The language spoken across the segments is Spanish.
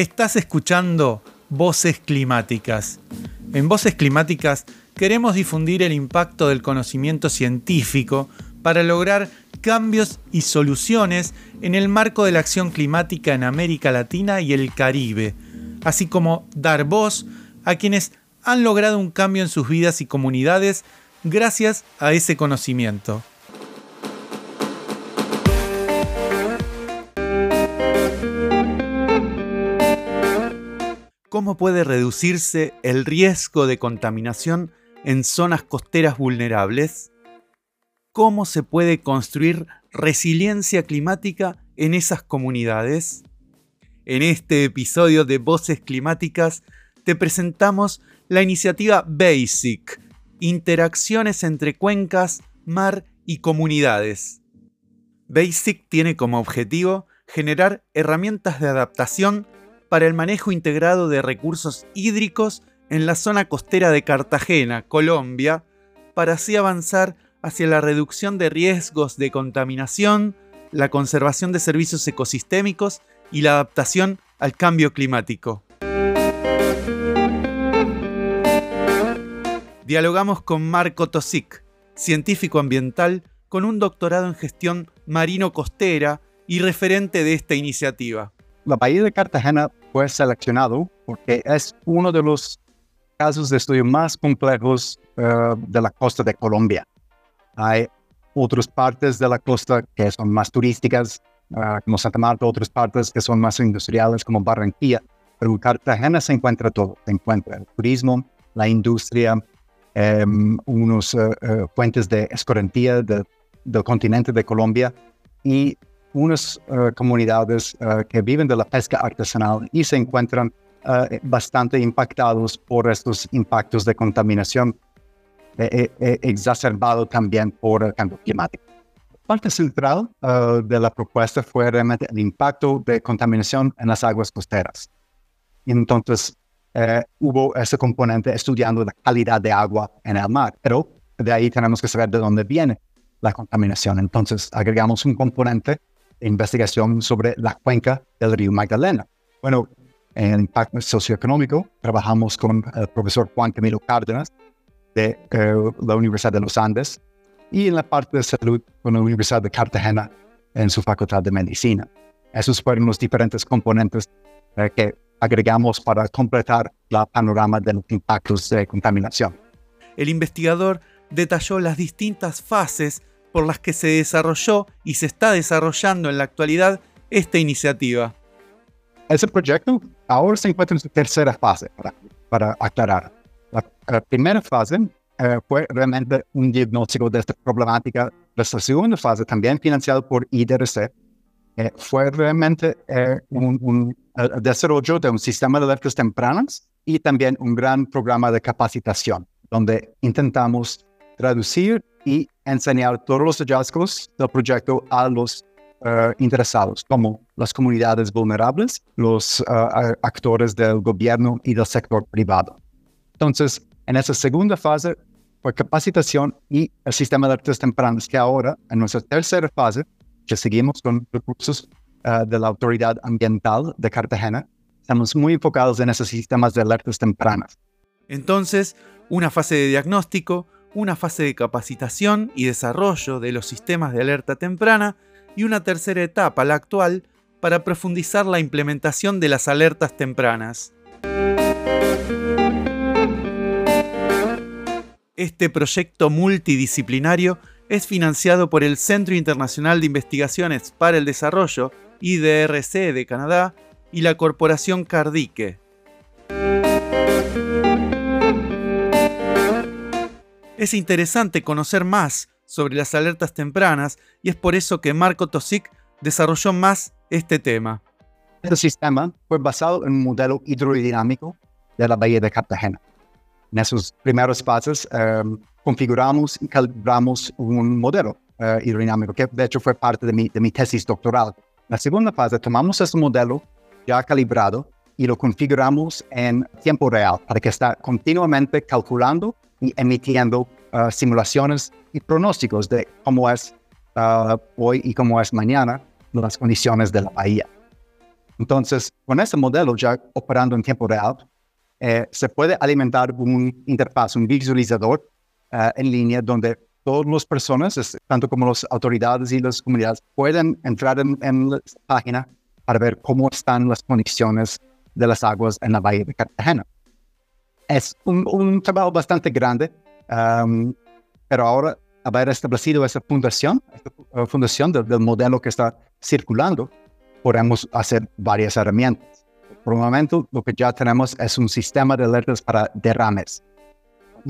Estás escuchando Voces Climáticas. En Voces Climáticas queremos difundir el impacto del conocimiento científico para lograr cambios y soluciones en el marco de la acción climática en América Latina y el Caribe, así como dar voz a quienes han logrado un cambio en sus vidas y comunidades gracias a ese conocimiento. ¿Cómo puede reducirse el riesgo de contaminación en zonas costeras vulnerables? ¿Cómo se puede construir resiliencia climática en esas comunidades? En este episodio de Voces Climáticas te presentamos la iniciativa BASIC, Interacciones entre cuencas, mar y comunidades. BASIC tiene como objetivo generar herramientas de adaptación para el manejo integrado de recursos hídricos en la zona costera de Cartagena, Colombia, para así avanzar hacia la reducción de riesgos de contaminación, la conservación de servicios ecosistémicos y la adaptación al cambio climático. Dialogamos con Marco Tosic, científico ambiental con un doctorado en gestión marino-costera y referente de esta iniciativa. La de Cartagena fue seleccionado porque es uno de los casos de estudio más complejos eh, de la costa de Colombia. Hay otras partes de la costa que son más turísticas, uh, como Santa Marta, otras partes que son más industriales, como Barranquilla, pero en Cartagena se encuentra todo. Se encuentra el turismo, la industria, um, unos uh, uh, fuentes de escorrentía de, del continente de Colombia y unas uh, comunidades uh, que viven de la pesca artesanal y se encuentran uh, bastante impactados por estos impactos de contaminación eh, eh, exacerbado también por el cambio climático. Parte central de la propuesta fue realmente el impacto de contaminación en las aguas costeras. Entonces, eh, hubo ese componente estudiando la calidad de agua en el mar, pero de ahí tenemos que saber de dónde viene la contaminación. Entonces, agregamos un componente investigación sobre la cuenca del río Magdalena. Bueno, en impacto socioeconómico trabajamos con el profesor Juan Camilo Cárdenas de eh, la Universidad de los Andes y en la parte de salud con la Universidad de Cartagena en su facultad de medicina. Esos fueron los diferentes componentes eh, que agregamos para completar la panorama de los impactos de contaminación. El investigador detalló las distintas fases por las que se desarrolló y se está desarrollando en la actualidad esta iniciativa. Ese proyecto ahora se encuentra en su tercera fase, para, para aclarar. La, la, primera fase eh, fue realmente un diagnóstico de esta problemática. La segunda fase, también financiada por IDRC, eh, fue realmente eh, un, un desarrollo de un sistema de alertas tempranas y también un gran programa de capacitación, donde intentamos traducir y enseñar todos los hallazgos del proyecto a los uh, interesados, como las comunidades vulnerables, los uh, actores del gobierno y del sector privado. Entonces, en esa segunda fase fue capacitación y el sistema de alertas tempranas, que ahora, en nuestra tercera fase, que seguimos con recursos uh, de la Autoridad Ambiental de Cartagena, estamos muy enfocados en esos sistemas de alertas tempranas. Entonces, una fase de diagnóstico, una fase de capacitación y desarrollo de los sistemas de alerta temprana y una tercera etapa, la actual, para profundizar la implementación de las alertas tempranas. Este proyecto multidisciplinario es financiado por el Centro Internacional de Investigaciones para el Desarrollo, IDRC de Canadá, y la Corporación Cardique, Es interesante conocer más sobre las alertas tempranas y es por eso que Marco Tosic desarrolló más este tema. Este sistema fue basado en un modelo hidrodinámico de la bahía de Cartagena. En esos primeros pasos um, configuramos y calibramos un modelo uh, hidrodinámico que de hecho fue parte de mi, tesis doctoral. En la segunda fase tomamos ese modelo ya calibrado y lo configuramos en tiempo real para que esté continuamente calculando y emitiendo uh, simulaciones y pronósticos de cómo es uh, hoy y cómo es mañana las condiciones de la bahía. Entonces, con este modelo ya operando en tiempo real, eh, se puede alimentar un interfaz, un visualizador eh, en línea donde todas las personas, tanto como las autoridades y las comunidades, pueden entrar en, la página para ver cómo están las condiciones de las aguas en la bahía de Cartagena. Es un, trabajo bastante grande, um, pero ahora haber establecido esa fundación, esta uh, fundación del, modelo que está circulando, podemos hacer varias herramientas. Por el momento, lo que ya tenemos es un sistema de alertas para derrames.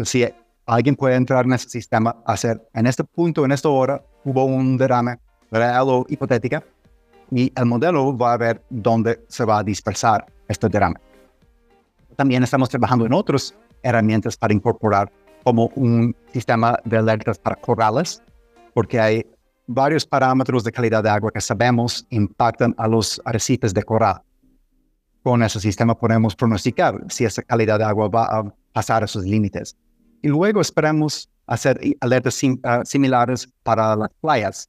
Si alguien puede entrar en ese sistema, hacer en este punto, en esta hora, hubo un derrame real o hipotética, y el modelo va a ver dónde se va a dispersar este derrame. También estamos trabajando en otras herramientas para incorporar como un sistema de alertas para corrales, porque hay varios parámetros de calidad de agua que sabemos impactan a los arrecifes de coral. Con ese sistema podemos pronosticar si esa calidad de agua va a pasar esos límites. Y luego esperamos hacer alertas ah, similares para las playas,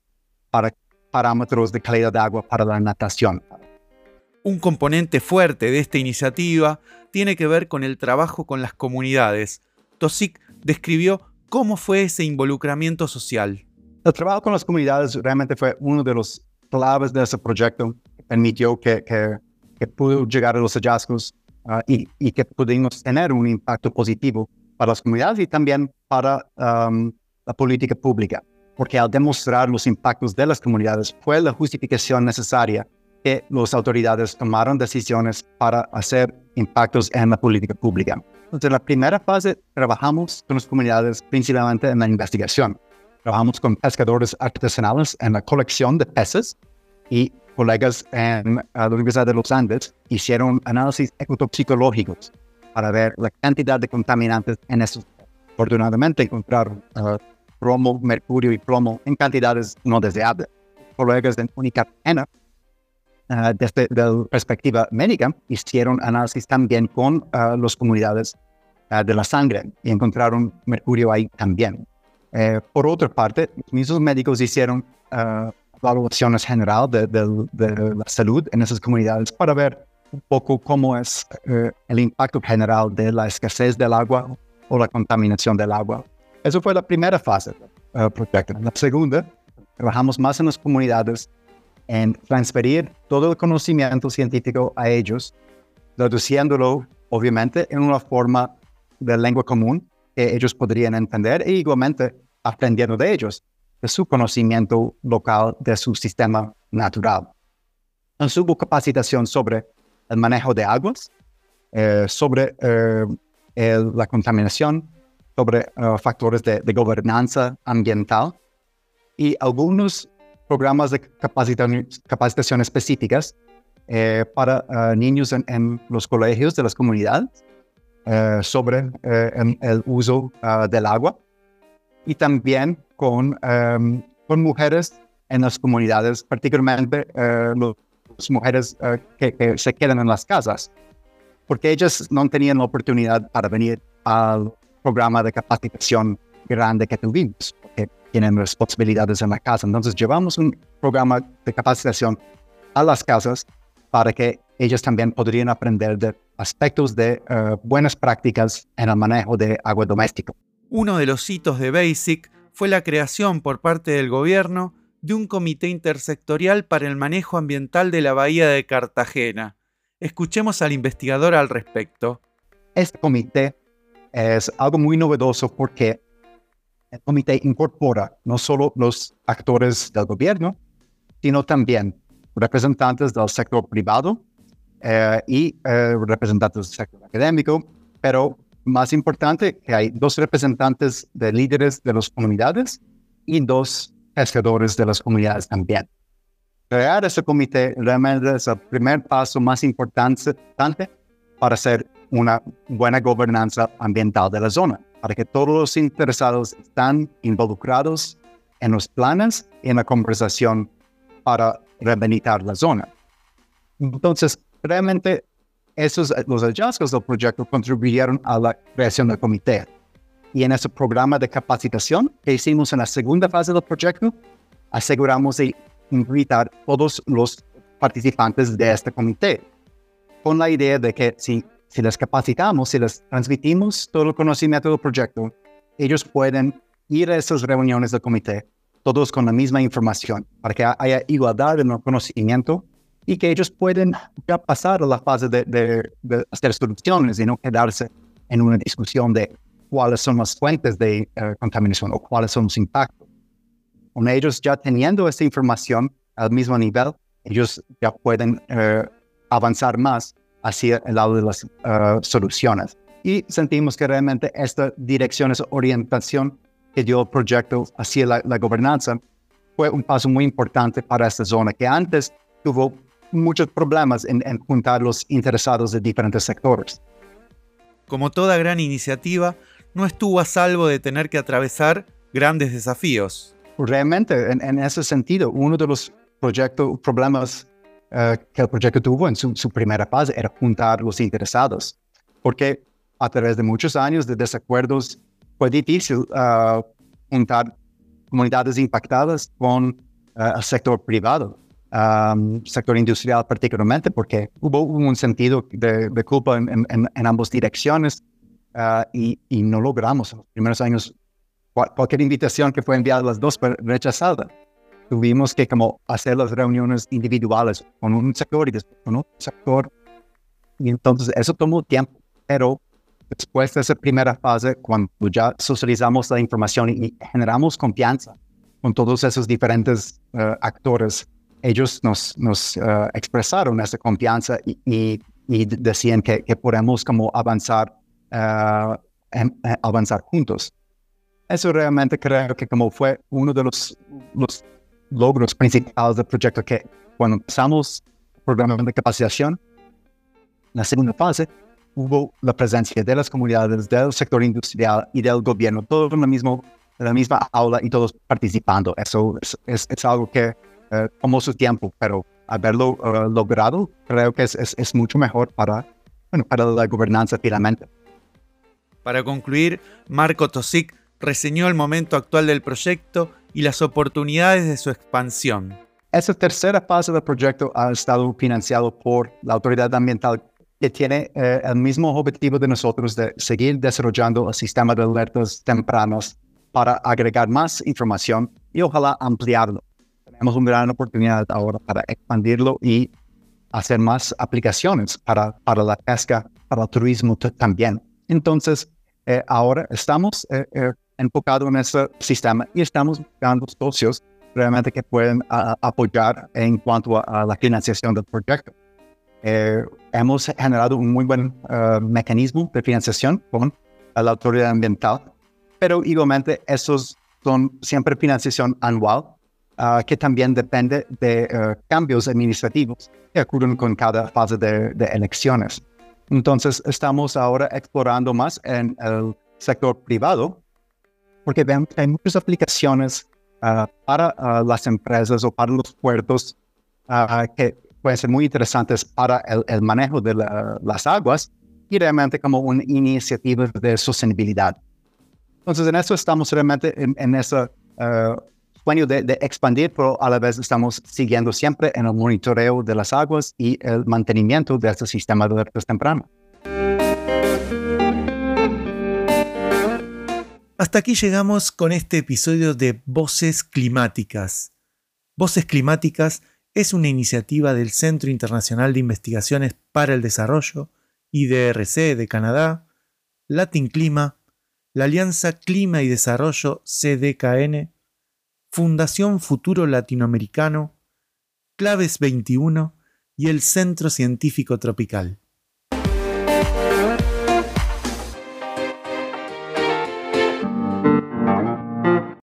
para parámetros de calidad de agua para la natación. Un componente fuerte de esta iniciativa tiene que ver con el trabajo con las comunidades. Tosic describió cómo fue ese involucramiento social. El trabajo con las comunidades realmente fue uno de los claves de ese proyecto que permitió que, que, pudo llegar a los hallazgos ah, y, que pudimos tener un impacto positivo para las comunidades y también para la política pública, porque al demostrar los impactos de las comunidades fue la justificación necesaria que las autoridades tomaron decisiones para hacer impactos en la política pública. Entonces, en la primera fase trabajamos con las comunidades principalmente en la investigación. Trabajamos con pescadores artesanales en la colección de peces y colegas en la Universidad de los Andes hicieron análisis ecotoxicológicos para ver la cantidad de contaminantes en esos. Afortunadamente encontraron uh, mercurio y plomo en cantidades no deseables. Colegas de Unicartagena Ah, desde la perspectiva médica, hicieron análisis también con uh, las comunidades ah, de la sangre y encontraron mercurio ahí también. Eh, por otra parte, mismos médicos hicieron evaluaciones general de, la salud en esas comunidades para ver un poco cómo es eh, el impacto general de la escasez del agua o la contaminación del agua. Eso fue la primera fase del proyecto. La segunda, trabajamos más en las comunidades en transferir todo el conocimiento científico a ellos, traduciéndolo obviamente en una forma de lengua común que ellos podrían entender e igualmente aprendiendo de ellos, de su conocimiento local, de su sistema natural. En su capacitación sobre el manejo de aguas, eh, sobre eh, la contaminación, sobre eh, factores de, de, gobernanza ambiental y algunos programas de capacitación, específicas eh, para eh, niños en, los colegios de las comunidades eh, sobre el uso del agua. Y también con, em, con mujeres en las comunidades, particularmente las mujeres que, que, se quedan en las casas, porque ellas no tenían la oportunidad para venir al programa de capacitación grande que tuvimos tienen responsabilidades en la casa. Entonces llevamos un programa de capacitación a las casas para que ellos también podrían aprender de aspectos de eh, buenas prácticas en el manejo de agua doméstica. Uno de los hitos de BASIC fue la creación por parte del gobierno de un comité intersectorial para el manejo ambiental de la bahía de Cartagena. Escuchemos al investigador al respecto. Este comité es algo muy novedoso porque el comité incorpora no solo los actores del gobierno, sino también representantes del sector privado eh, y eh, representantes del sector académico, pero más importante que hay dos representantes de líderes de las comunidades y dos pescadores de las comunidades también. Crear ese comité realmente es el primer paso más importante para hacer una buena gobernanza ambiental de la zona para que todos los interesados están involucrados en los planes y en la conversación para rehabilitar la zona. Entonces, realmente esos los hallazgos del proyecto contribuyeron a la creación del comité. Y en ese programa de capacitación que hicimos en la segunda fase del proyecto, aseguramos de invitar todos los participantes de este comité, con la idea de que si, si les capacitamos, si les transmitimos todo el conocimiento del proyecto, ellos pueden ir a esas reuniones del comité, todos con la misma información, para que haya igualdad en el conocimiento y que ellos pueden ya pasar a la fase de, de, hacer soluciones y no quedarse en una discusión de cuáles son las fuentes de eh, contaminación o cuáles son los impactos. Con ellos ya teniendo esta información al mismo nivel, ellos ya pueden eh, avanzar más hacia el lado de las eh, soluciones. Y sentimos que realmente esta dirección, esa orientación que dio el proyecto hacia la, gobernanza fue un paso muy importante para esta zona que antes tuvo muchos problemas en, en juntar los interesados de diferentes sectores. Como toda gran iniciativa, no estuvo a salvo de tener que atravesar grandes desafíos. Realmente, en, ese sentido, uno de los proyectos, problemas eh, que el proyecto tuvo en su, primera fase era juntar los interesados, porque a través de muchos años de desacuerdos fue difícil eh, juntar comunidades impactadas con eh, el sector privado, um, sector industrial particularmente, porque hubo un sentido de, culpa en, en, ambas direcciones y, y, no logramos en los primeros años cualquier invitación que fue enviada a las dos fue rechazada. Tuvimos que como hacer las reuniones individuales con un sector y después con otro sector. Y entonces eso tomó tiempo, pero después de esa primera fase, cuando ya socializamos la información y generamos confianza con todos esos diferentes eh, actores, ellos nos, nos eh, expresaron esa confianza y, y, decían que, que, podemos como avanzar, uh, avanzar juntos. Eso realmente creo que como fue uno de los, los logros principales del proyecto que cuando empezamos el programa de capacitación, en la segunda fase hubo la presencia de las comunidades, del sector industrial y del gobierno, todos en la, mismo, en la misma aula y todos participando. Eso es, es, algo que eh, tomó su tiempo, pero haberlo uh, logrado creo que es, es, es, mucho mejor para, bueno, para la gobernanza finalmente. Para concluir, Marco Tosic reseñó el momento actual del proyecto y las oportunidades de su expansión. Esta tercera fase del proyecto ha estado financiado por la Autoridad Ambiental que tiene eh, el mismo objetivo de nosotros de seguir desarrollando el sistema de alertas tempranos para agregar más información y ojalá ampliarlo. Tenemos una gran oportunidad ahora para expandirlo y hacer más aplicaciones para, para la pesca, para el turismo también. Entonces, eh, ahora estamos eh, enfocado en ese sistema y estamos buscando socios realmente que pueden apoyar en cuanto a, la financiación del proyecto. Eh, hemos generado un muy buen eh, mecanismo de financiación con la autoridad ambiental, pero igualmente esos son siempre financiación anual, ah, que también depende de eh, cambios administrativos que ocurren con cada fase de, de elecciones. Entonces, estamos ahora explorando más en el sector privado porque vemos que hay muchas aplicaciones ah, para ah, las empresas o para los puertos ah, que pueden ser muy interesantes para el, manejo de las aguas y realmente como una iniciativa de sostenibilidad. Entonces, en eso estamos realmente en, ese sueño de, de, expandir, pero a la vez estamos siguiendo siempre en el monitoreo de las aguas y el mantenimiento de este sistema de alertas temprano. Hasta aquí llegamos con este episodio de Voces Climáticas. Voces Climáticas es una iniciativa del Centro Internacional de Investigaciones para el Desarrollo, IDRC de Canadá, Latin Clima, la Alianza Clima y Desarrollo CDKN, Fundación Futuro Latinoamericano, Claves 21 y el Centro Científico Tropical.